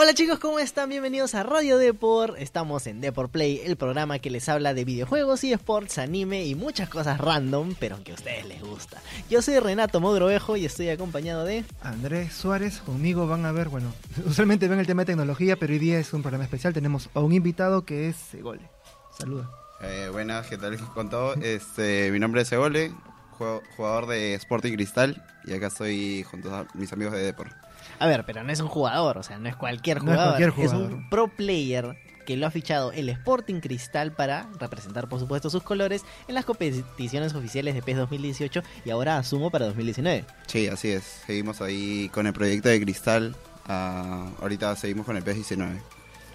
Hola chicos, ¿cómo están? Bienvenidos a Radio Deport. Estamos en Deport Play, el programa que les habla de videojuegos y sports, anime y muchas cosas random, pero que a ustedes les gusta. Yo soy Renato Mogrovejo y estoy acompañado de Andrés Suárez. Conmigo van a ver, bueno, usualmente ven el tema de tecnología, pero hoy día es un programa especial. Tenemos a un invitado que es Segole. Saluda. Eh, buenas, ¿qué tal con todo? Este, mi nombre es Segole, jugador de Sporting Cristal y acá estoy junto a mis amigos de Deport. A ver, pero no es un jugador, o sea, no es cualquier jugador. No es, cualquier jugador. es un pro player que lo ha fichado el Sporting Cristal para representar, por supuesto, sus colores en las competiciones oficiales de PES 2018 y ahora asumo para 2019. Sí, así es. Seguimos ahí con el proyecto de Cristal. Uh, ahorita seguimos con el PES 19.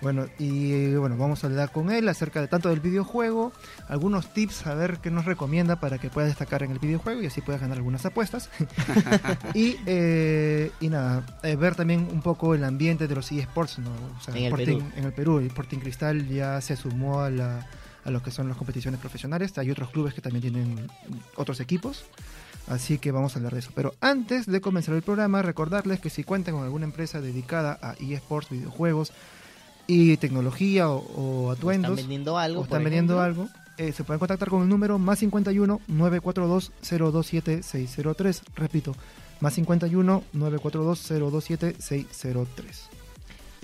Bueno, y bueno, vamos a hablar con él acerca de tanto del videojuego, algunos tips a ver qué nos recomienda para que pueda destacar en el videojuego y así pueda ganar algunas apuestas. y, eh, y nada, eh, ver también un poco el ambiente de los eSports, ¿no? en, el Perú. en el Perú. El Sporting Cristal ya se sumó a, la, a lo que son las competiciones profesionales. Hay otros clubes que también tienen otros equipos. Así que vamos a hablar de eso. Pero antes de comenzar el programa, recordarles que si cuentan con alguna empresa dedicada a eSports, videojuegos, y tecnología o, o atuendos. O están vendiendo algo. O están vendiendo algo. Eh, se pueden contactar con el número más 51 942 027 603. Repito, más 51 942 027 603.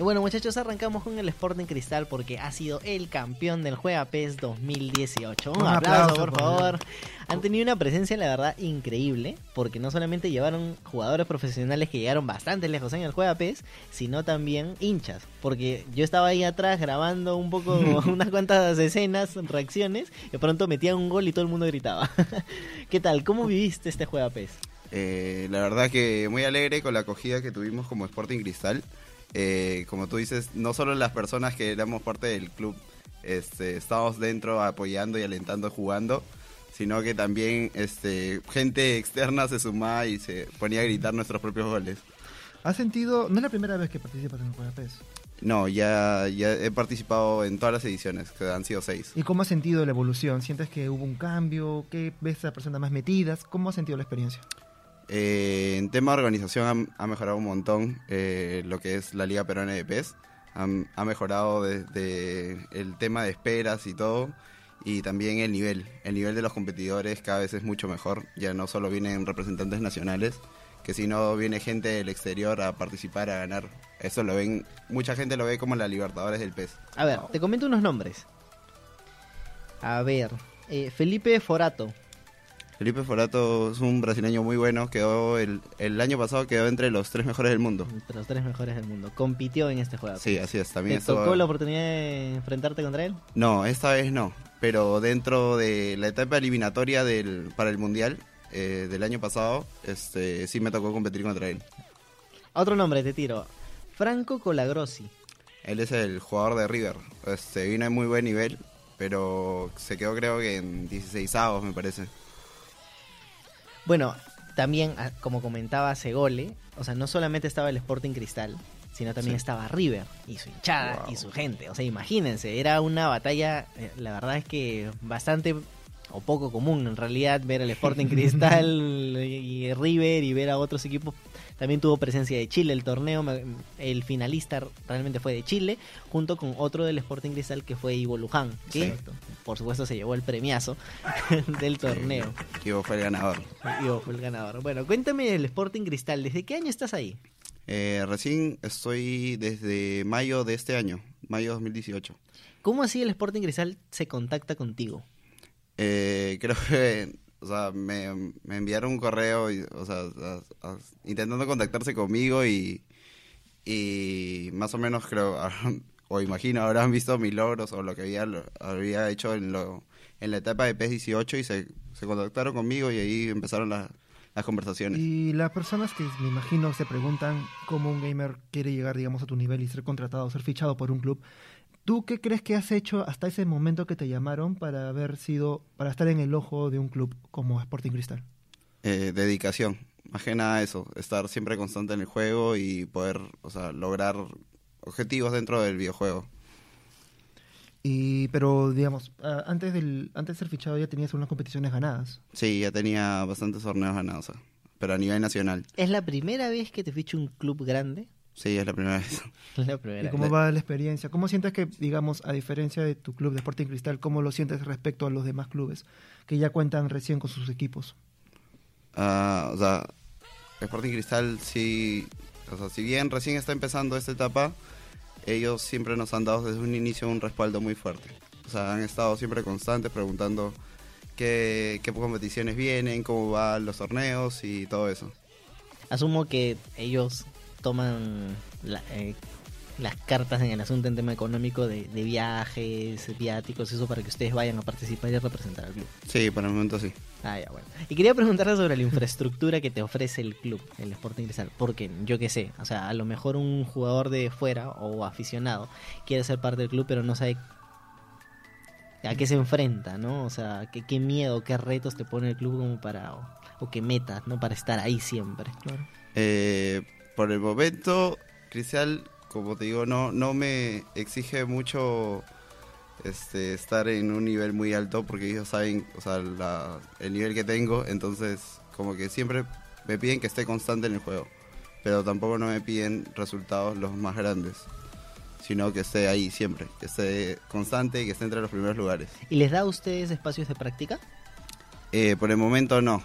Y bueno muchachos, arrancamos con el Sporting Cristal porque ha sido el campeón del Juega PES 2018. Un, Un aplauso, aplauso, por por favor. Han tenido una presencia, la verdad, increíble, porque no solamente llevaron jugadores profesionales que llegaron bastante lejos en el Juega PES, sino también hinchas, porque yo estaba ahí atrás grabando un poco, unas cuantas escenas, reacciones, y de pronto metían un gol y todo el mundo gritaba. ¿Qué tal? ¿Cómo viviste este Juega PES? Eh, la verdad que muy alegre con la acogida que tuvimos como Sporting Cristal. Eh, como tú dices, no solo las personas que éramos parte del club este, estábamos dentro apoyando y alentando jugando, sino que también este, gente externa se sumaba y se ponía a gritar nuestros propios goles. ¿Has sentido, no es la primera vez que participas en el Juega PES? No, ya, ya he participado en todas las ediciones, que han sido seis. ¿Y cómo has sentido la evolución? ¿Sientes que hubo un cambio? ¿Qué ves a las personas más metidas? ¿Cómo has sentido la experiencia? Eh, en tema de organización ha, mejorado un montón eh, lo que es la Liga Peruana de PES. Ha, ha mejorado desde el tema de esperas y todo. Y también el nivel. El nivel de los competidores cada vez es mucho mejor. Ya no solo vienen representantes nacionales, que sino viene gente del exterior a participar, a ganar. Eso lo ven, mucha gente lo ve como la Libertadores del PES. A ver, te comento unos nombres. A ver, eh, Felipe Forato, Felipe Forato es un brasileño muy bueno, quedó el, el año pasado quedó entre los tres mejores del mundo. entre los tres mejores del mundo, compitió en este juego. Sí, así es, ¿Te también estuvo- tocó la oportunidad de enfrentarte contra él? No, esta vez no, pero dentro de la etapa eliminatoria del, para el Mundial eh, del año pasado, este sí me tocó competir contra él. Otro nombre te tiro. Franco Colagrossi. Él es el jugador de River, este, vino en muy buen nivel, pero se quedó creo que en 16 avos me parece. Bueno, también, ah, como comentaba Segole, o sea, no solamente estaba el Sporting Cristal, sino también Sí. estaba River y su hinchada Wow. y su gente. O sea, imagínense, era una batalla, eh, la verdad es que bastante o poco común en realidad ver el Sporting Cristal y River y ver a otros equipos. También tuvo presencia de Chile el torneo, el finalista realmente fue de Chile, junto con otro del Sporting Cristal que fue Ivo Luján, que por supuesto se llevó el premiazo del torneo. Ivo fue el ganador. Ivo fue el ganador. Bueno, cuéntame del Sporting Cristal, ¿desde qué año estás ahí? Eh, recién estoy desde mayo de este año, mayo 2018. ¿Cómo así el Sporting Cristal se contacta contigo? Eh, creo que, o sea, me, me enviaron un correo, intentando contactarse conmigo y, y más o menos creo, o imagino, habrán visto mis logros o lo que había, había hecho en, lo, en la etapa de PES 18 y se, se contactaron conmigo y ahí empezaron la- las conversaciones. Y las personas que me imagino se preguntan cómo un gamer quiere llegar, digamos, a tu nivel y ser contratado, ser fichado por un club. ¿Tú qué crees que has hecho hasta ese momento que te llamaron para haber sido, para estar en el ojo de un club como Sporting Cristal? Eh, dedicación, más que nada eso, estar siempre constante en el juego y poder, o sea, lograr objetivos dentro del videojuego. Y, pero, digamos, antes, del, antes de ser fichado ya tenías unas competiciones ganadas. Sí, ya tenía bastantes torneos ganados. pero a nivel nacional. ¿Es la primera vez que te ficha un club grande? Sí, es la primera vez. Es la ¿Y primera cómo vez. va la experiencia? ¿Cómo sientes que, digamos, a diferencia de tu club de Sporting Cristal, cómo lo sientes respecto a los demás clubes que ya cuentan recién con sus equipos? Ah, o sea, Sporting Cristal sí, o sea, si bien recién está empezando esta etapa, ellos siempre nos han dado desde un inicio un respaldo muy fuerte. O sea, han estado siempre constantes preguntando qué, qué competiciones vienen, cómo van los torneos y todo eso. Asumo que ellos toman la- eh, las cartas en el asunto en tema económico de, de viajes, viáticos, eso para que ustedes vayan a participar y a representar al club. Sí, por el momento sí. Ah, ya, bueno. Y quería preguntarle sobre la infraestructura que te ofrece el club, el Sporting Cristal. Porque yo qué sé, o sea, a lo mejor un jugador de fuera o aficionado quiere ser parte del club, pero no sabe a qué se enfrenta, ¿no? O sea, qué, qué miedo, qué retos te pone el club como para, o, o qué metas, ¿no? Para estar ahí siempre. Claro. Eh, por el momento, Cristal, como te digo, no, no me exige mucho este, estar en un nivel muy alto porque ellos saben, o sea, la- el nivel que tengo, entonces como que siempre me piden que esté constante en el juego, pero tampoco no me piden resultados los más grandes, sino que esté ahí siempre, que esté constante y que esté entre los primeros lugares. ¿Y les da a ustedes espacios de práctica? Eh, por el momento no.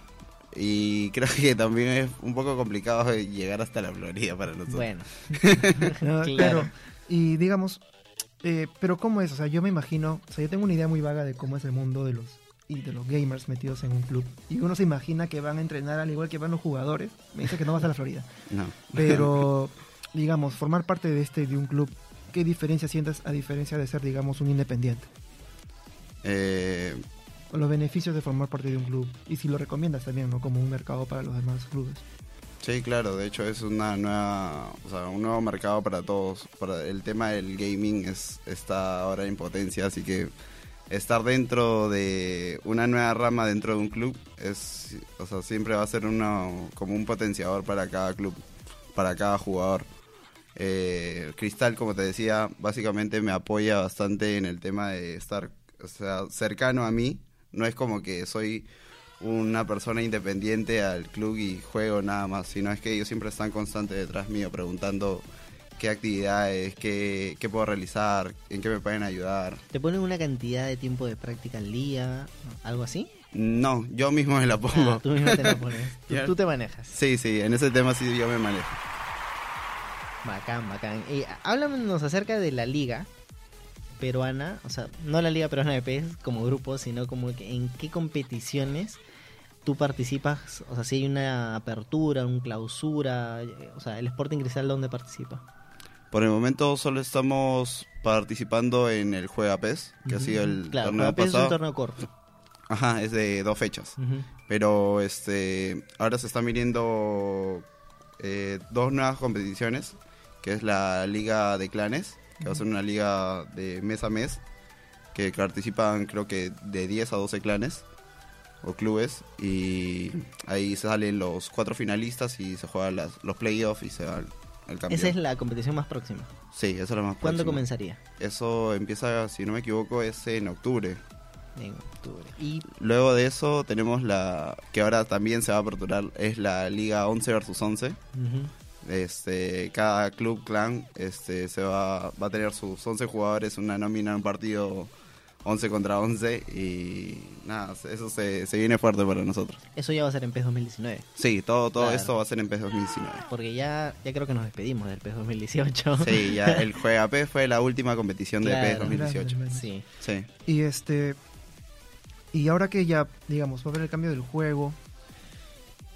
Y creo que también es un poco complicado llegar hasta la Florida para nosotros. Bueno, No, Claro. Claro. Y digamos, eh, pero ¿cómo es? O sea, yo me imagino, o sea, yo tengo una idea muy vaga de cómo es el mundo de los y de los gamers metidos en un club. Y uno se imagina que van a entrenar al igual que van los jugadores. Me dice que no vas a la Florida. No. Pero, digamos, formar parte de este, de un club, ¿qué diferencia sientes a diferencia de ser, digamos, un independiente? Eh, Los beneficios de formar parte de un club. Y si lo recomiendas también, ¿no? Como un mercado para los demás clubes. sí, claro, de hecho es una nueva, un nuevo mercado para todos. Para el tema del gaming es está ahora en potencia, así que estar dentro de una nueva rama dentro de un club es, o sea, siempre va a ser uno como un potenciador para cada club, para cada jugador. Eh, Cristal, como te decía, básicamente me apoya bastante en el tema de estar, o sea, cercano a mí. No es como que soy una persona independiente al club y juego nada más, sino es que ellos siempre están constantes detrás mío preguntando qué actividades, qué, qué puedo realizar, en qué me pueden ayudar. ¿te ponen una cantidad de tiempo de práctica al día? ¿Algo así? No, yo mismo me la pongo. Ah, tú mismo te la pones. Tú, te manejas. Sí, sí, en ese tema sí yo me manejo. Bacán, bacán. Y háblanos acerca de la liga peruana, o sea, no la liga peruana de PES como grupo, sino como que en qué competiciones tú participas, o sea, si hay una apertura, una clausura, o sea, el Sporting Cristal dónde participa. Por el momento solo estamos participando en el Juega PES, que ha sido el Claro, torneo pero PES es un pasado. torneo corto. Ajá, es de dos fechas. Pero este ahora se están viniendo eh, dos nuevas competiciones, que es la Liga de Clanes, que va a ser una liga de mes a mes, que participan creo que de 10 a 12 clanes o clubes, y ahí se salen los cuatro finalistas y se juegan las, los playoffs y se va al, al campeón. Esa es la competición más próxima. Sí, eso es lo más ¿Cuándo próximo. comenzaría? Eso empieza, si no me equivoco, es en octubre. En octubre. Y Luego de eso tenemos la que ahora también se va a aperturar, es la Liga 11 versus 11. ujú, Este, cada club clan este se va, va a tener sus 11 jugadores, una nómina en un partido 11 contra 11 y nada, eso se, se viene fuerte para nosotros. eso ya va a ser en PES 2019. Sí, todo todo Claro. esto va a ser en PES 2019. Porque ya, ya creo que nos despedimos del PES 2018. Sí, ya el Juega PES fue la última competición de Claro. PES 2018. Mira, Sí. Sí. Y este. Y ahora que ya, digamos, va a haber el cambio del juego,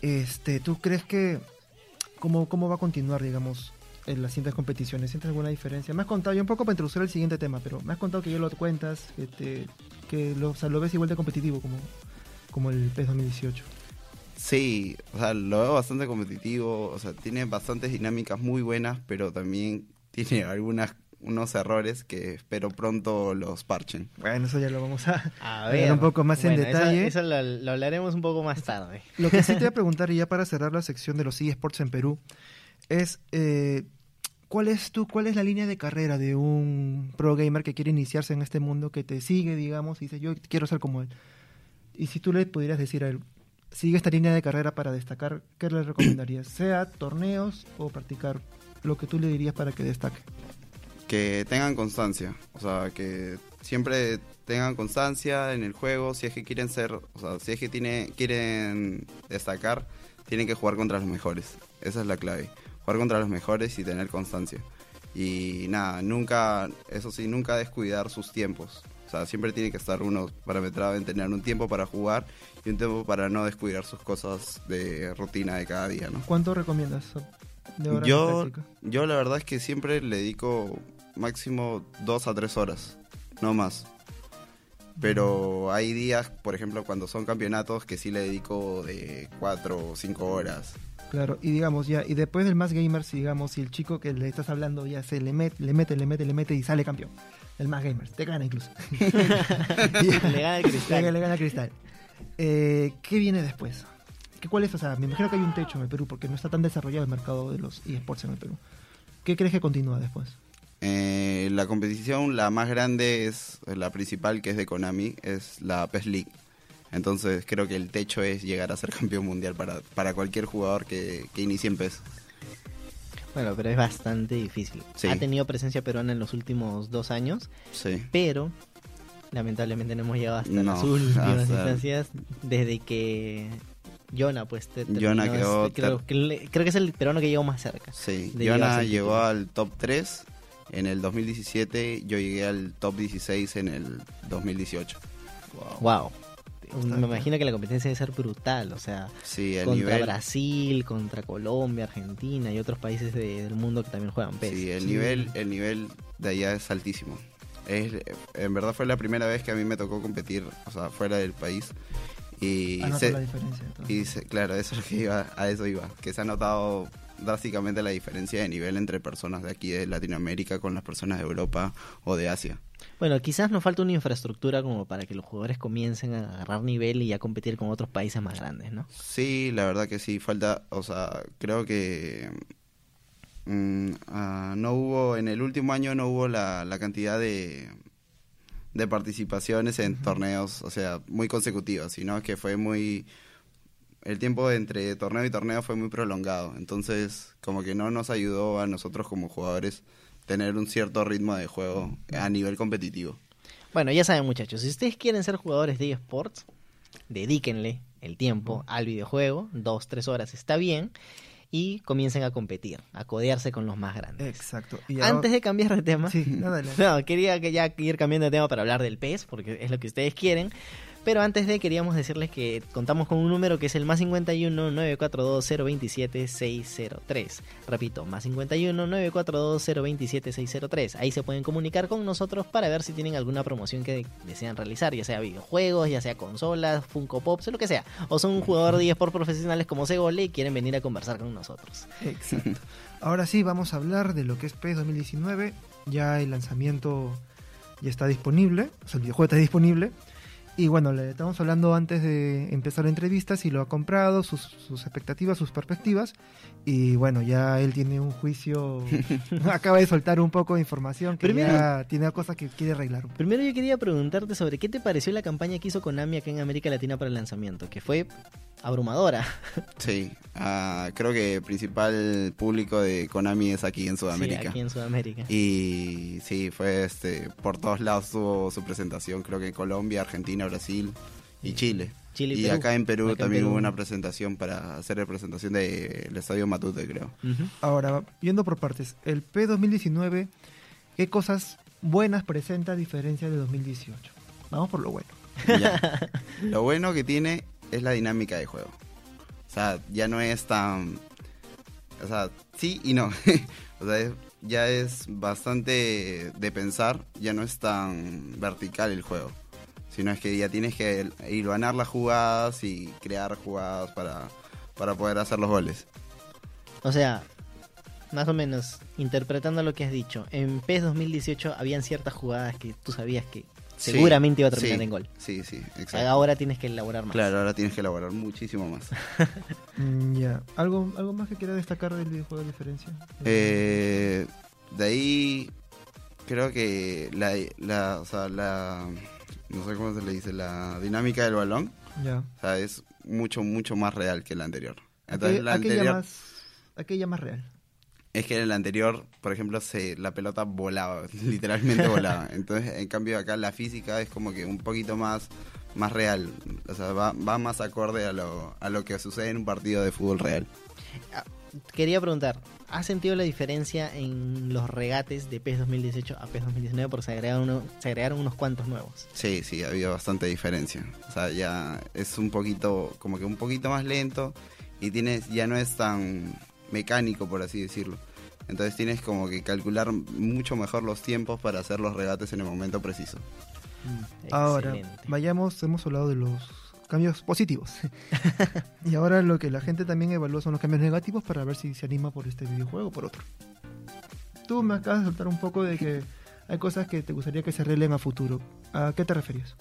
este, ¿tú crees que cómo, cómo va a continuar, digamos, en las siguientes competiciones? ¿Sientes alguna diferencia? Me has contado, yo un poco para introducir el siguiente tema, pero me has contado que yo lo cuentas, que, te, que sea, lo ves igual de competitivo como, como el PES 2018. Sí, o sea, lo veo bastante competitivo, o sea, tiene bastantes dinámicas muy buenas, pero también tiene algunas unos errores que espero pronto los parchen. Bueno, eso ya lo vamos a... A ver, ver, un poco más en eso- detalle. Eso, lo, lo hablaremos un poco más tarde. Lo que sí te voy a preguntar, y ya para cerrar la sección de los eSports en Perú, es eh, ¿cuál es tu, cuál es la línea de carrera de un pro gamer que quiere iniciarse en este mundo, que te sigue, digamos, y dice, yo quiero ser como él? Y si tú le pudieras decir a él, sigue esta línea de carrera para destacar, ¿qué le recomendarías? ¿Sea torneos o practicar lo que tú le dirías para que destaque? Que tengan constancia, o sea, que siempre tengan constancia en el juego, si es que quieren ser, o sea, si es que tiene, quieren destacar, tienen que jugar contra los mejores, esa es la clave, jugar contra los mejores y tener constancia. Y nada, nunca, eso sí, nunca descuidar sus tiempos. O sea, siempre tiene que estar uno parametrado en tener un tiempo para jugar y un tiempo para no descuidar sus cosas de rutina de cada día, ¿no? ¿Cuánto recomiendas de Yo, de yo la verdad es que siempre le dedico máximo dos a tres horas, no más. Pero hay días, por ejemplo, cuando son campeonatos, que sí le dedico de cuatro o cinco horas. Claro, y digamos ya, y después del más gamers, digamos, si el chico que le estás hablando ya se le mete, le mete, le mete, le mete y sale campeón. El más gamers, te gana incluso. Le gana el Le, cristal. le gana Cristal. Eh, ¿Qué viene después? ¿Qué, ¿Cuál es? O sea, me imagino que hay un techo en el Perú porque no está tan desarrollado el mercado de los eSports en el Perú. ¿Qué crees que continúa después? Eh, la competición, la más grande es la principal, que es de Konami, es la PES League. Entonces creo que el techo es llegar a ser campeón mundial para, para cualquier jugador que, que inicie en PES. Bueno, pero es bastante difícil. Sí. Ha tenido presencia peruana en los últimos dos años, Sí. pero lamentablemente no hemos llegado hasta No, las últimas hasta- instancias desde que Jonah pues te- Jonah terminó quedó este- creo, que le- creo que es el peruano que llegó más cerca. Sí, Jonah llegó al top 3 en el 2017, yo llegué al top 16 en el 2018. Wow. Me imagino que la competencia debe ser brutal, o sea, Sí, el contra nivel, Brasil, contra Colombia, Argentina y otros países de- del mundo que también juegan PES. sí, el Sí. nivel, el nivel de allá es altísimo. Es, en verdad fue la primera vez que a mí me tocó competir, o sea, fuera del país. Y, se- la diferencia. y se- claro, eso es lo que iba, a eso iba, que se ha notado drásticamente la diferencia de nivel entre personas de aquí de Latinoamérica con las personas de Europa o de Asia. Bueno, quizás nos falta una infraestructura como para que los jugadores comiencen a agarrar nivel y a competir con otros países más grandes, ¿no? Sí, la verdad que sí, falta, o sea, creo que mm, ah, no hubo, en el último año no hubo la, la cantidad de, de participaciones en torneos, o sea, muy consecutivas, sino que fue muy, el tiempo entre torneo y torneo fue muy prolongado, entonces como que no nos ayudó a nosotros como jugadores tener un cierto ritmo de juego a nivel competitivo. Bueno, ya saben muchachos, si ustedes quieren ser jugadores de eSports, dedíquenle el tiempo al videojuego, dos, tres horas está bien, y comiencen a competir, a codearse con los más grandes. Exacto. Y Antes de cambiar de tema, Sí, nada, no, quería que ya ir cambiando de tema para hablar del PES, porque es lo que ustedes quieren. Pero antes de, queríamos decirles que contamos con un número que es el más 51 942 027 603. Repito, más 51 942 027 603. Ahí se pueden comunicar con nosotros para ver si tienen alguna promoción que desean realizar, ya sea videojuegos, ya sea consolas, Funko Pops, o lo que sea. O son un jugador de eSport profesionales como Segole y quieren venir a conversar con nosotros. Exacto. Ahora sí, vamos a hablar de lo que es PES 2019. Ya el lanzamiento ya está disponible, o sea, el videojuego está disponible. Y bueno, le estamos hablando antes de empezar la entrevista si lo ha comprado, sus, sus expectativas, sus perspectivas. Y bueno, ya él tiene un juicio, acaba de soltar un poco de información que Primero- ya tiene cosas que quiere arreglar. Primero yo quería preguntarte sobre qué te pareció la campaña que hizo Konami acá en América Latina para el lanzamiento, que fue abrumadora. Sí, ah, creo que el principal público de Konami es aquí en Sudamérica. Sí, aquí en Sudamérica. Y sí, fue este por todos lados tuvo su presentación, creo que en Colombia, Argentina, Brasil y Chile. Chile y acá en Perú Acá en también Perú. hubo una presentación para hacer la presentación del Estadio Matute, creo. Ahora, yendo por partes, el P 2019, ¿qué cosas buenas presenta a diferencia de 2018? Vamos por lo bueno. Ya. Lo bueno que tiene es la dinámica de juego. O sea, ya no es tan... O sea, sí y no. o sea, ya es bastante de pensar, ya no es tan vertical el juego. Sino es que ya tienes que hilvanar las jugadas y crear jugadas para, para poder hacer los goles. O sea, más o menos, interpretando lo que has dicho, en PES 2018 habían ciertas jugadas que tú sabías que Sí, seguramente iba a terminar sí, en gol. Sí, sí, exacto. ahora tienes que elaborar más. Claro, ahora tienes que elaborar muchísimo más. Mm, ya. ¿Algo, ¿Algo más que quiera destacar del videojuego de diferencia? Eh, de ahí creo que la, la, o sea, la, no sé cómo se le dice, la dinámica del balón Ya. O sea, es mucho, mucho más real que el anterior. ¿A Entonces, qué, la a qué anterior, llamas, a qué llamas real? Es que en el anterior, por ejemplo, se, la pelota volaba, literalmente volaba. Entonces, en cambio acá la física es como que un poquito más, más real. O sea, va, va más acorde a lo, a lo que sucede en un partido de fútbol real. Quería preguntar, ¿has sentido la diferencia en los regates de PES 2018 a PES 2019? Porque se agregaron, uno- se agregaron unos cuantos nuevos. Sí, sí, había bastante diferencia. O sea, ya es un poquito, como que un poquito más lento y tienes, ya no es tan mecánico, por así decirlo. Entonces tienes como que calcular mucho mejor los tiempos para hacer los regates en el momento preciso. Ahora, Excelente. vayamos, hemos hablado de los cambios positivos. y ahora lo que la gente también evalúa son los cambios negativos para ver si se anima por este videojuego o por otro. Tú me acabas de soltar un poco de que hay cosas que te gustaría que se arreglen a futuro. ¿A qué te referías?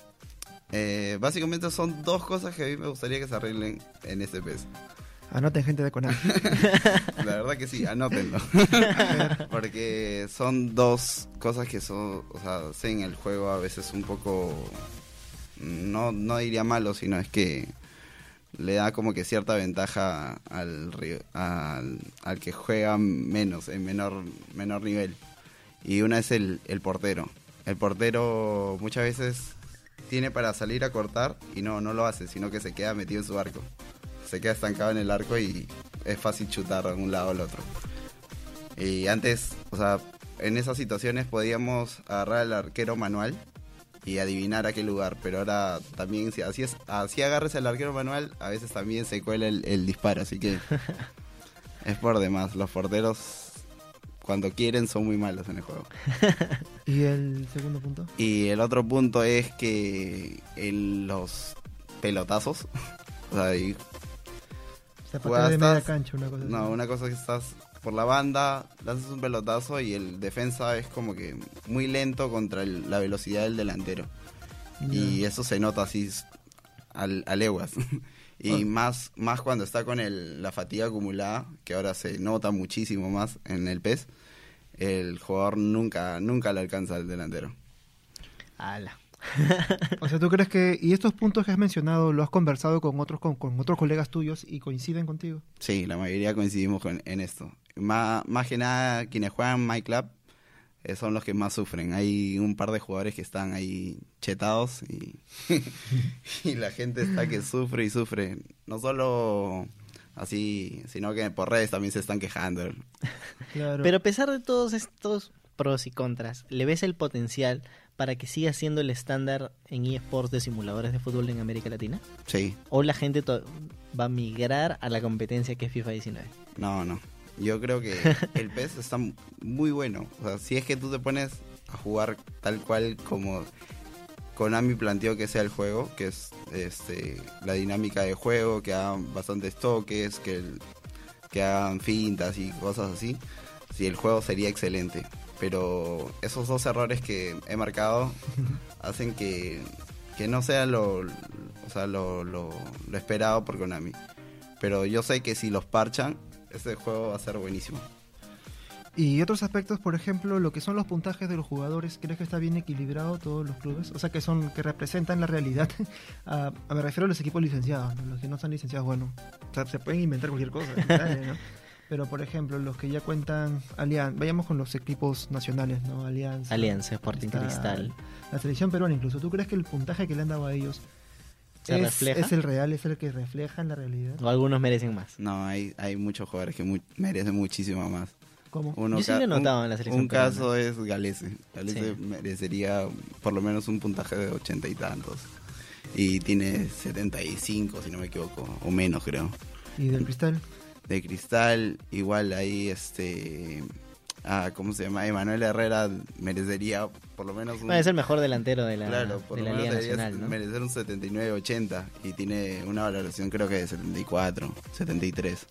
Eh, básicamente son dos cosas que a mí me gustaría que se arreglen en este PES. Anoten gente de Konami. La verdad que sí, anótenlo. Porque son dos cosas que son, o sea, hacen el juego a veces un poco, no, no diría malo, sino es que le da como que cierta ventaja al, al, al que juega menos, en menor, menor nivel. Y una es el, el portero. El portero muchas veces tiene para salir a cortar y no, no lo hace, sino que se queda metido en su arco. Se queda estancado en el arco y es fácil chutar de un lado al otro. Y antes, o sea, en esas situaciones podíamos agarrar al arquero manual y adivinar a qué lugar, pero ahora también si así, es, así agarres al arquero manual, a veces también se cuela el, el disparo, así que es por demás. Los porteros cuando quieren son muy malos en el juego. ¿Y el segundo punto? Y el otro punto es que en los pelotazos, o sea, y O sea, Juegas, patear de media cancha, una cosa así. No, una cosa es que estás por la banda, lanzas un pelotazo y el defensa es como que muy lento contra el- la velocidad del delantero. Y eso se nota así al- a leguas. y Ah. más, más cuando está con el, la fatiga acumulada, que ahora se nota muchísimo más en el PES, el jugador nunca, nunca le alcanza al delantero. Ala. O sea, ¿tú crees que... Y estos puntos que has mencionado, ¿lo has conversado con otros, con, con otros colegas tuyos y coinciden contigo? Sí, la mayoría coincidimos con- en esto. Más, más que nada, quienes juegan My Club eh, son los que más sufren. Hay un par de jugadores que están ahí chetados y, y la gente está que sufre y sufre. No solo así, sino que por redes también se están quejando. Claro. Pero a pesar de todos estos pros y contras, ¿le ves el potencial para que siga siendo el estándar en eSports de simuladores de fútbol en América Latina? Sí, ¿O la gente va a migrar a la competencia que es FIFA 19? no, no. Yo creo que el PES está muy bueno. O sea, si es que tú te pones a jugar tal cual como Konami planteó que sea el juego, que es este, la dinámica de juego, que hagan bastantes toques, que, el- que hagan fintas y cosas así, si el juego sería excelente. Pero esos dos errores que he marcado hacen que, que no sea lo, o sea, lo, lo- lo esperado por Konami. Pero yo sé que si los parchan, este juego va a ser buenísimo. Y otros aspectos, por ejemplo, lo que son los puntajes de los jugadores, ¿crees que está bien equilibrado todos los clubes? O sea, que son que representan la realidad. a, a- me refiero a los equipos licenciados, ¿no? los que no están licenciados, bueno, o sea, se pueden inventar cualquier cosa. Pero, por ejemplo, los que ya cuentan Alianza, vayamos con los equipos nacionales, ¿no? Alianza. Alianza, Sporting Cristal. La selección peruana incluso. ¿Tú crees que el puntaje que le han dado a ellos ¿Se es, refleja? es el real, es el que refleja en la realidad? ¿O algunos merecen más? No, hay, hay muchos jugadores que mu- merecen muchísimo más. ¿Cómo? Uno Yo sí lo he un- notado en la selección Un peruana. caso es Galese. Galese Sí. merecería por lo menos un puntaje de ochenta y tantos. Y tiene 75, si no me equivoco, o menos creo. ¿Y del cristal? De Cristal, igual ahí este... Ah, ¿Cómo se llama? Emanuel Herrera merecería por lo menos un... Bueno, es el mejor delantero de la, Claro, por de lo la menos Liga Nacional, ¿no? merecer un 79-80 y tiene una valoración creo que de 74, 73.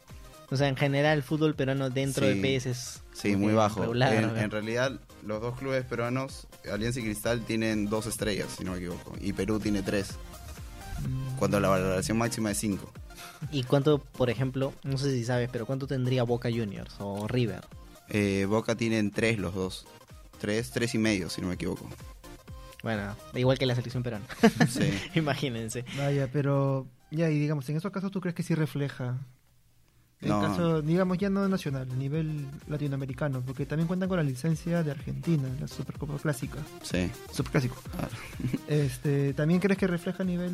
O sea, en general, el fútbol peruano dentro Sí. de PS es Sí, muy bajo. regular, en, ¿no? en realidad, los dos clubes peruanos, Alianza y Cristal, tienen dos estrellas, si no me equivoco. Y Perú tiene tres, Mm, cuando la valoración máxima es cinco. ¿Y cuánto, por ejemplo, no sé si sabes, pero cuánto tendría Boca Juniors o River? Eh, Boca tienen tres los dos. Tres, tres y medio, si no me equivoco. Bueno, igual que la selección peruana. Sí. Imagínense. Vaya, pero ya, y digamos, en esos casos, ¿tú crees que sí refleja? En No. caso, digamos, ya no nacional, a nivel latinoamericano, porque también cuentan con la licencia de Argentina, la Supercopa Clásica, Sí. Superclásico. Claro. Este, ¿También crees que refleja a nivel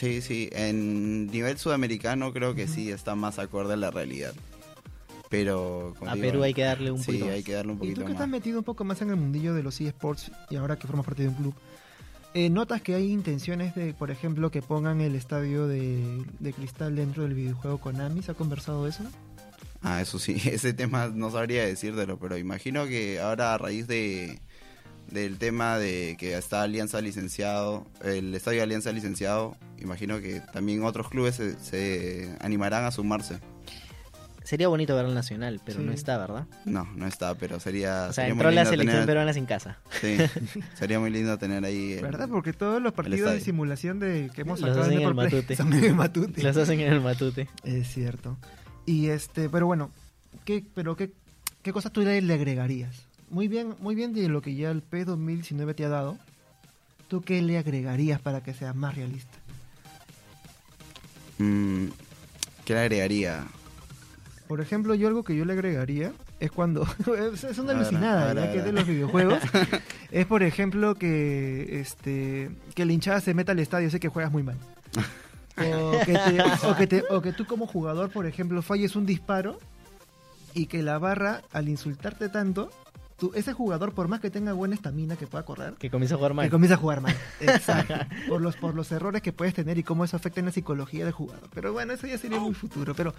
Sí, sí. En nivel sudamericano creo que sí está más acorde a la realidad. Pero. A digo, Perú hay que darle un Sí, poquito más. hay que darle un Y poquito tú que más. estás metido un poco más en el mundillo de los eSports y ahora que formas parte de un club, eh, ¿notas que hay intenciones de, por ejemplo, que pongan el estadio de, de cristal dentro del videojuego Konami? ¿Se ha conversado eso? Ah, eso sí, ese tema no sabría decírtelo, pero imagino que ahora a raíz de del tema de que está Alianza licenciado, el Estadio Alianza licenciado, imagino que también otros clubes se, se animarán a sumarse. Sería bonito ver al nacional, pero Sí. no está, ¿verdad? No, no está, pero sería... O sea, sería muy entró la lindo selección tener- peruana sin casa. Sí, sería muy lindo tener ahí... el- ¿Verdad? Porque todos los partidos de simulación de que hemos Los sacado hacen en en el Matute. son en el Matute. Los hacen en el matute. Es cierto. Y este, pero bueno, ¿qué, pero qué, qué cosas tú le agregarías? Muy bien, muy bien de lo que ya el P 2019 te ha dado. ¿Tú qué le agregarías para que sea más realista? Mm, ¿Qué le agregaría? Por ejemplo, yo algo que yo le agregaría es cuando es una alucinada a ver, ya a que es de los videojuegos es por ejemplo que este que la hinchada se meta al estadio sé que juegas muy mal o que, te- o que te- o que tú como jugador por ejemplo falles un disparo y que la barra al insultarte tanto tú, ese jugador por más que tenga buena estamina que pueda correr Que comienza a jugar mal. que comienza a jugar mal. Exacto. por los, por los errores que puedes tener y cómo eso afecta en la psicología del jugador. Pero bueno, eso ya sería muy futuro. Pero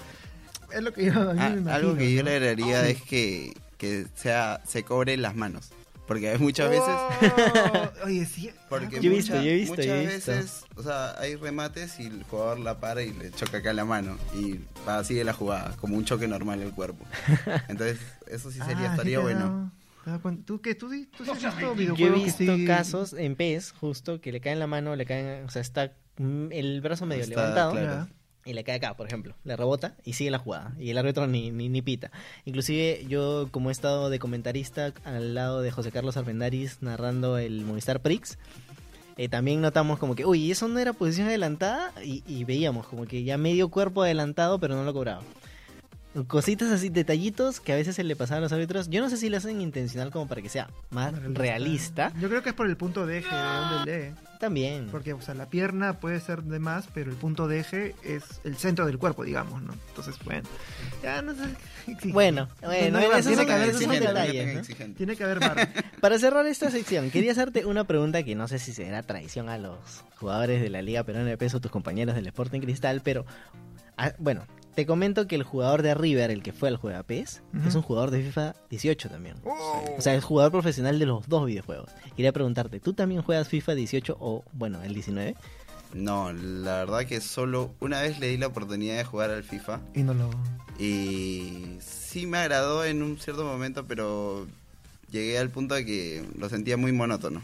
es lo que yo. a mí Ah, me imagino, algo que yo le agregaría es que, que sea se cobre las manos. Porque hay muchas veces... Oh, oye, sí. Porque ah, Yo he visto, yo he visto, muchas yo he visto. veces, o sea, hay remates y el jugador la para y le choca acá la mano y va sigue la jugada, como un choque normal el cuerpo. Entonces, eso sí sería, Ah, estaría bueno. Cuenta. ¿Tú qué? ¿Tú, sí- tú sí has visto Yo he visto sí- casos en PES, justo, que le caen la mano, le caen, o sea, está mm, el brazo medio Está, levantado claro. Y le cae acá, por ejemplo. Le rebota y sigue la jugada. Y el árbitro ni, ni, ni pita. Inclusive yo, como he estado de comentarista al lado de José Carlos Armendáriz narrando el Movistar Prix, eh, también notamos como que, uy, ¿eso no era posición adelantada? Y, y veíamos como que ya medio cuerpo adelantado, pero no lo cobraba. Cositas así, detallitos que a veces se le pasaban a los árbitros. Yo no sé si lo hacen intencional como para que sea más realista. Yo creo que es por el punto de eje de donde lee. También. Porque, o sea, la pierna puede ser de más, pero el punto de eje es el centro del cuerpo, digamos, ¿no? Entonces, bueno. Ya no sé. Sí. Bueno, bueno, no, esos tiene son- que haber, esos tiene que haber- detalles, ¿no? exigente. Tiene que haber bar. Para cerrar esta sección, quería hacerte una pregunta que no sé si será traición a los jugadores de la Liga Peruana de Peso, tus compañeros del Sporting Cristal, pero ah, bueno, te comento que el jugador de River, el que fue al Juega PES, Ujú. es un jugador de FIFA 18 también. Oh. O sea, es jugador profesional de los dos videojuegos. Quería preguntarte, ¿tú también juegas FIFA 18 o, bueno, el 19? No, la verdad que solo una vez le di la oportunidad de jugar al FIFA Y no lo. y sí me agradó en un cierto momento, pero llegué al punto de que lo sentía muy monótono.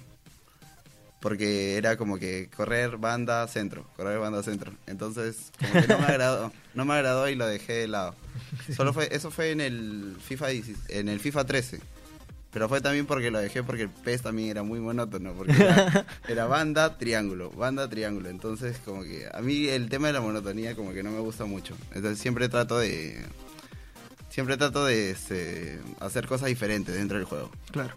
Porque era como que correr banda centro, correr banda centro. Entonces, como que no me agradó, no me agradó y lo dejé de lado. Solo fue eso fue en el FIFA 10 en el FIFA 13. Pero fue también porque lo dejé porque el PES también era muy monótono, porque era, era banda, triángulo, banda, triángulo. Entonces, como que a mí el tema de la monotonía como que no me gusta mucho. Entonces, siempre trato de siempre trato de este, hacer cosas diferentes dentro del juego. Claro.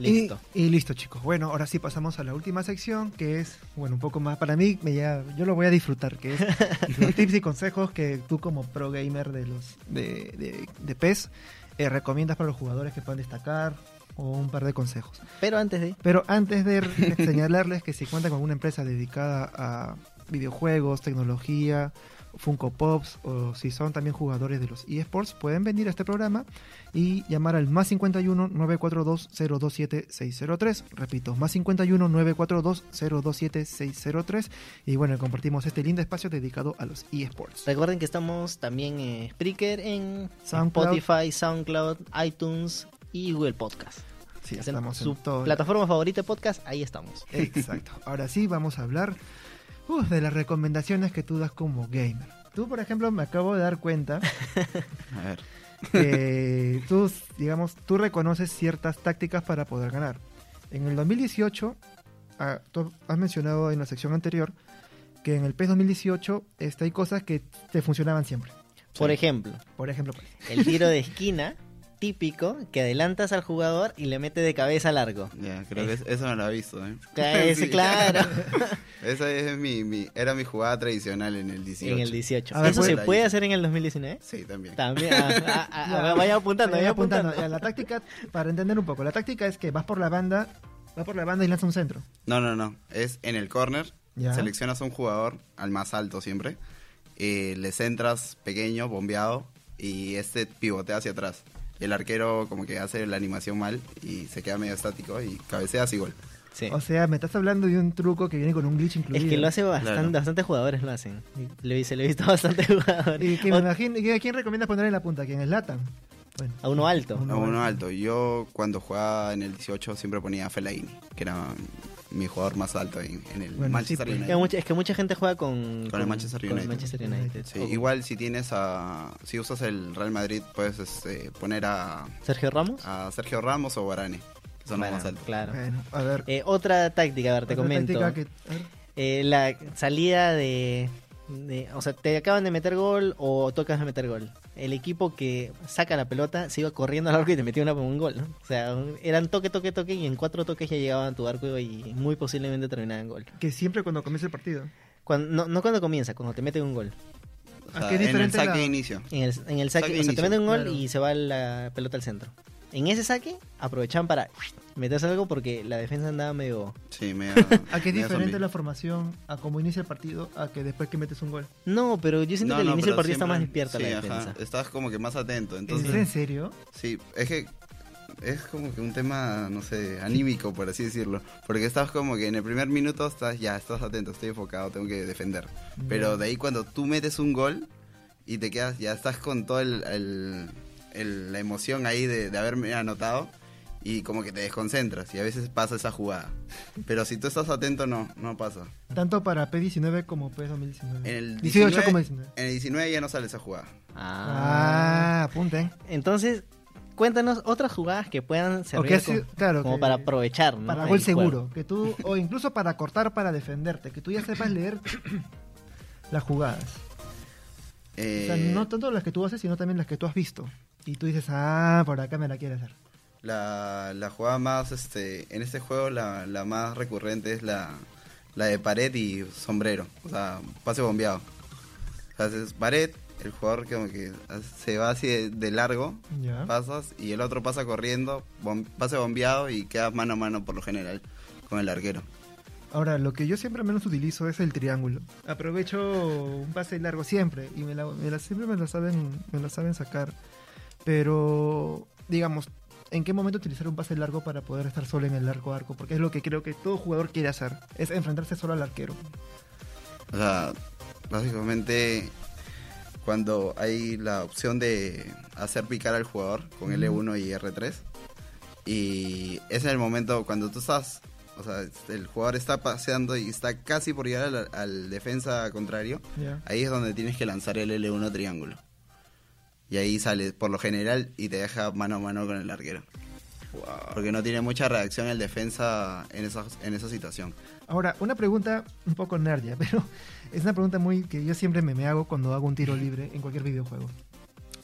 Listo. Y, y listo, chicos. Bueno, ahora sí pasamos a la última sección, que es, bueno, un poco más para mí, me ya, yo lo voy a disfrutar, que es los tips y consejos que tú como pro gamer de los de, de, de PES eh, recomiendas para los jugadores que puedan destacar o un par de consejos. Pero antes de... Pero antes de señalarles que si cuentan con una empresa dedicada a videojuegos, tecnología, Funko Pops o si son también jugadores de los eSports, pueden venir a este programa y llamar al más 51 942 027 603. Repito, más 51 942 027 603. Y bueno, compartimos este lindo espacio dedicado a los eSports. Recuerden que estamos también en Spreaker, en SoundCloud. Spotify, SoundCloud, iTunes y Google Podcast. Sí, estamos su en todo. plataforma favorita de podcast, ahí estamos. Exacto. Ahora sí, vamos a hablar uh, de las recomendaciones que tú das como gamer. Tú, por ejemplo, me acabo de dar cuenta A ver. que tú, digamos, tú reconoces ciertas tácticas para poder ganar. En el 2018, ah, tú has mencionado en la sección anterior que en el PES 2018 este, hay cosas que te funcionaban siempre. Por Sí. ejemplo, Por ejemplo, pues, el tiro de esquina típico que adelantas al jugador y le mete de cabeza largo. Ya, creo que es- eso no lo he visto, ¿eh? Ese, Sí. claro. Esa es mi, mi, era mi jugada tradicional en el 18. en el 18. A ver, ¿Eso pues- se puede hacer en el 2019? Sí, también. También. ah, ah, ah, Ya. vaya apuntando, Vaya apuntando. la táctica, para entender un poco, la táctica es que vas por la banda, vas por la banda y lanzas un centro. No, no, no. Es en el corner. Ya. Seleccionas a un jugador, al más alto siempre. eh, le centras pequeño, bombeado. Y este pivotea hacia atrás. El arquero como que hace la animación mal y se queda medio estático y cabeceas y gol. Sí. O sea, me estás hablando de un truco que viene con un glitch incluido. Es que lo hace bastante, Claro. bastantes jugadores lo hacen. Lo hice, lo he visto a bastantes jugadores. Y que me O- imagino, ¿y ¿a quién recomiendas poner en la punta? ¿Quién es Latan? Bueno, a uno alto. Uno A uno alto. alto. Yo cuando jugaba en el 18 siempre ponía a Fellaini, que era mi jugador más alto en, en el Bueno, Manchester sí, pues. Es que, United. mucha, es que mucha gente juega con, Con el Manchester con el United. Manchester United. Sí, O- igual si tienes a... Si usas el Real Madrid puedes este, poner a, Sergio Ramos. a Sergio Ramos o Varane, que son Bueno, los más altos. Claro. bueno, a ver. Eh, otra táctica, a ver, te otra comento. táctica que- a ver. Eh, la salida de, de- O sea, te acaban de meter gol o tocas de meter gol. El equipo que saca la pelota se iba corriendo al arco y te metía una, un gol, ¿no? O sea, eran toque, toque, toque y en cuatro toques ya llegaban a tu arco y muy posiblemente terminaban en gol. que siempre cuando comienza el partido. Cuando, no, no cuando comienza, cuando te meten un gol. O ¿A sea, qué en el saque la- de inicio. En el, en el saque, Saque o sea, te meten un gol claro. y se va la pelota al centro. En ese saque aprovechaban para meterse algo porque la defensa andaba medio... Sí, medio, ¿A qué es diferente zombie. la formación a cómo inicia el partido a que después que metes un gol? No, pero yo siento No, que al no, inicio del partido está más despierta sí, la ajá, defensa. Estás como que más atento. ¿Es Entonces, en serio? sí, es que es como que un tema, no sé, anímico, por así decirlo. Porque estás como que en el primer minuto estás, ya, estás atento, estoy enfocado, tengo que defender. Pero de ahí cuando tú metes un gol y te quedas, ya estás con toda el, el- el- la emoción ahí de, de haberme anotado y como que te desconcentras y a veces pasa esa jugada. Pero si tú estás atento, no, no pasa. Tanto para P19 como P2019. En el 18 19, como 19. En el 19 ya no sale esa jugada. Ah. Ah, apunten. Entonces, cuéntanos otras jugadas que puedan servir como, sido- claro, como que- para aprovechar, ¿no? Para el gol seguro. Que tú, o incluso para cortar, para defenderte. Que tú ya sepas leer las jugadas. O sea, Eh, no tanto las que tú haces, sino también las que tú has visto. Y tú dices, ah, por acá me la quiere hacer. La, la jugada más, este, en este juego la, la más recurrente es la, la de pared y sombrero, o sea, pase bombeado. O sea, haces pared, el jugador como que se va así de, de largo, Ya. pasas, y el otro pasa corriendo, bom- pase bombeado y quedas mano a mano por lo general con el arquero. Ahora, lo que yo siempre menos utilizo es el triángulo. Aprovecho un pase largo siempre y me la, me la- siempre me la saben me la saben sacar. Pero digamos, ¿en qué momento utilizar un pase largo para poder estar solo en el a arco? Porque es lo que creo que todo jugador quiere hacer, es enfrentarse solo al arquero. O sea, básicamente cuando hay la opción de hacer picar al jugador con L1 y R3 y es el momento cuando tú estás, o sea, el jugador está paseando y está casi por llegar al, al defensa contrario, ahí es donde tienes que lanzar el L1 triángulo. Y ahí sale por lo general y te deja mano a mano con el arquero. Porque no tiene mucha reacción el defensa en esa, en esa situación. Ahora, una pregunta un poco nerdia, pero es una pregunta muy que yo siempre me, me hago cuando hago un tiro libre en cualquier videojuego.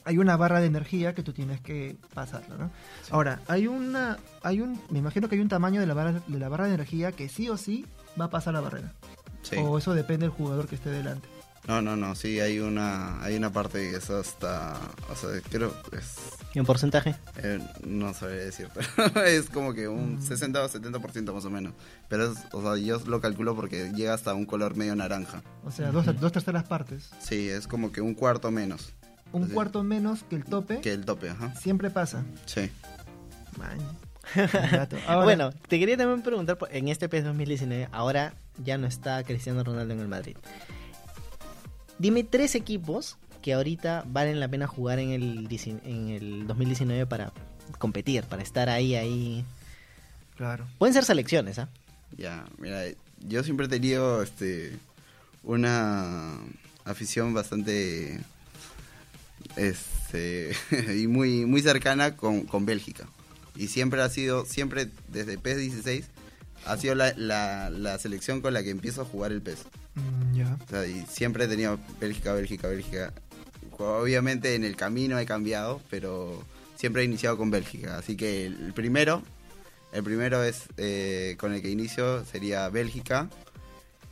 Hay una barra de energía que tú tienes que pasarla, ¿no? Ahora, hay una, hay un, me imagino que hay un tamaño de la barra de la barra de energía que sí o sí va a pasar la barrera. Sí. O eso depende del jugador que esté delante. No, no, no, sí, hay una, hay una parte que es hasta, o sea, creo, es, ¿Y un porcentaje? eh, no sabría decir, pero es como que un Mm. 60 o 70% más o menos. Pero es, o sea, yo lo calculo porque llega hasta un color medio naranja. O sea, dos, dos terceras partes. Sí, es como que un cuarto menos Un cuarto menos que el tope que el tope, ajá. siempre pasa. Sí. Man. Ahora- bueno, te quería también preguntar, en este PES 2019, ahora ya no está Cristiano Ronaldo en el Madrid. Dime tres equipos que ahorita valen la pena jugar en el, en el 2019 para competir, para estar ahí, ahí. Claro. Pueden ser selecciones, ¿ah? Ya, mira, yo siempre he tenido este una afición bastante este y muy muy cercana con, con Bélgica. Y siempre ha sido, siempre desde PES 16, ha sido la, la, la selección con la que empiezo a jugar el PES. Mm, ya. O sea, y siempre he tenido Bélgica, Bélgica, Bélgica. Obviamente en el camino he cambiado, pero siempre he iniciado con Bélgica. Así que el primero, el primero es eh, con el que inicio sería Bélgica.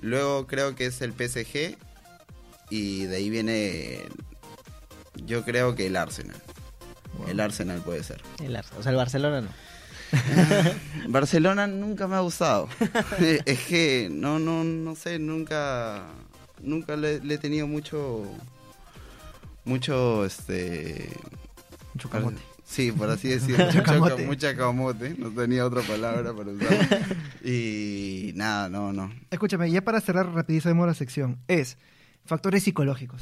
Luego creo que es el PSG y de ahí viene, yo creo que el Arsenal. Wow. El Arsenal puede ser. El Arsenal. O sea, el Barcelona no. Barcelona nunca me ha gustado. es que no, no, no sé, nunca, nunca le, le he tenido mucho, mucho, este, Mucho camote. Sí, por así decirlo. Mucho mucha camote. No tenía otra palabra para usar. Y nada, no, no. Escúchame, ya para cerrar rapidísimo la sección, es factores psicológicos.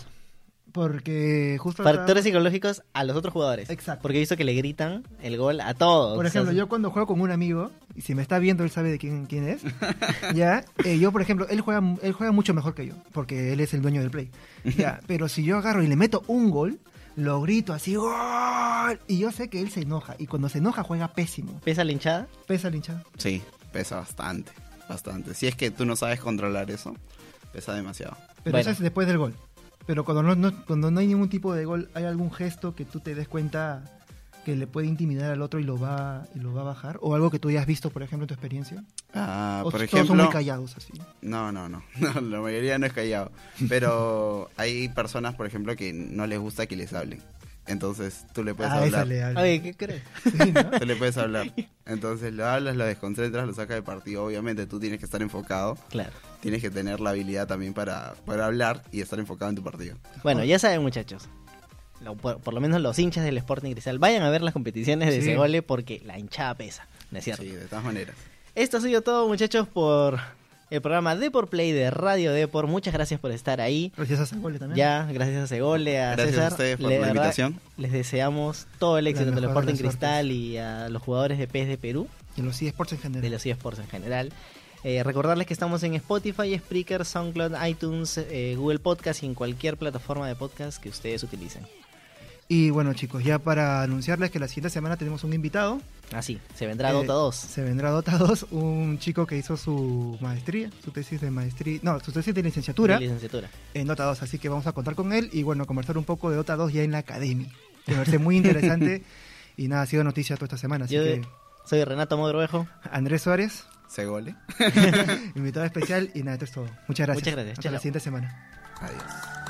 Porque justo... acá- Factores psicológicos a los otros jugadores. Exacto. Porque he visto que le gritan el gol a todos. Por ejemplo, O sea, yo cuando juego con un amigo, y si me está viendo, él sabe de quién, quién es, ya, eh, yo, por ejemplo, él juega, él juega mucho mejor que yo, porque él es el dueño del play, ya, pero si yo agarro y le meto un gol, lo grito así, ¡gol! Y yo sé que él se enoja, y cuando se enoja juega pésimo, ¿Pesa la hinchada? pesa el hinchada. Sí, pesa bastante. Bastante. Si es que tú no sabes controlar eso, pesa demasiado. Pero Bueno. eso es después del gol. Pero cuando no, no- cuando no hay ningún tipo de gol, ¿hay algún gesto que tú te des cuenta que le puede intimidar al otro y lo va, y lo va a bajar? ¿O algo que tú hayas visto, por ejemplo, en tu experiencia? Ah, ¿O por todos son ejemplo. muy callados así? No, no, no, no. La mayoría no es callado. Pero hay personas, por ejemplo, que no les gusta que les hablen. Entonces tú le puedes Ah, hablar. le habla. Oye, ¿qué crees? Sí, ¿no? Tú le puedes hablar. Entonces lo hablas, lo desconcentras, lo sacas de partido. Obviamente tú tienes que estar enfocado. Claro. Tienes que tener la habilidad también para, para hablar y estar enfocado en tu partido. Bueno, ya saben, muchachos. Lo- por, por lo menos los hinchas del Sporting Cristal, vayan a ver las competiciones de Sí. Segole porque la hinchada pesa. ¿No es cierto? Sí, de todas maneras. Esto ha sido todo, muchachos, por el programa Deport Play de Radio Deport. Muchas gracias por estar ahí. Gracias a Sagole también. Ya, gracias a Segole, a Gracias a ustedes por Le- la verdad, invitación. Les deseamos todo el éxito La del Sporting Cristal y a los jugadores de PES de Perú, Y en los eSports en general. de los eSports en general. Eh, recordarles que estamos en Spotify, Spreaker, SoundCloud, iTunes, eh, Google Podcast y en cualquier plataforma de podcast que ustedes utilicen. Y bueno, chicos, ya para anunciarles que la siguiente semana tenemos un invitado. Así, se vendrá Eh, Dota 2. Se vendrá Dota 2, un chico que hizo su maestría, su tesis de maestría, no, su tesis de licenciatura de licenciatura. en Dota 2, así que vamos a contar con él y bueno, conversar un poco de Dota 2 ya en la academia. Que me parece muy interesante y nada, ha sido noticia toda esta semana, así Yo que soy Renato Modrovejo. Andrés Suárez, ¿Se gole? invitado especial y nada, esto es todo. Muchas gracias. Muchas gracias, Hasta chao. la siguiente semana. Adiós.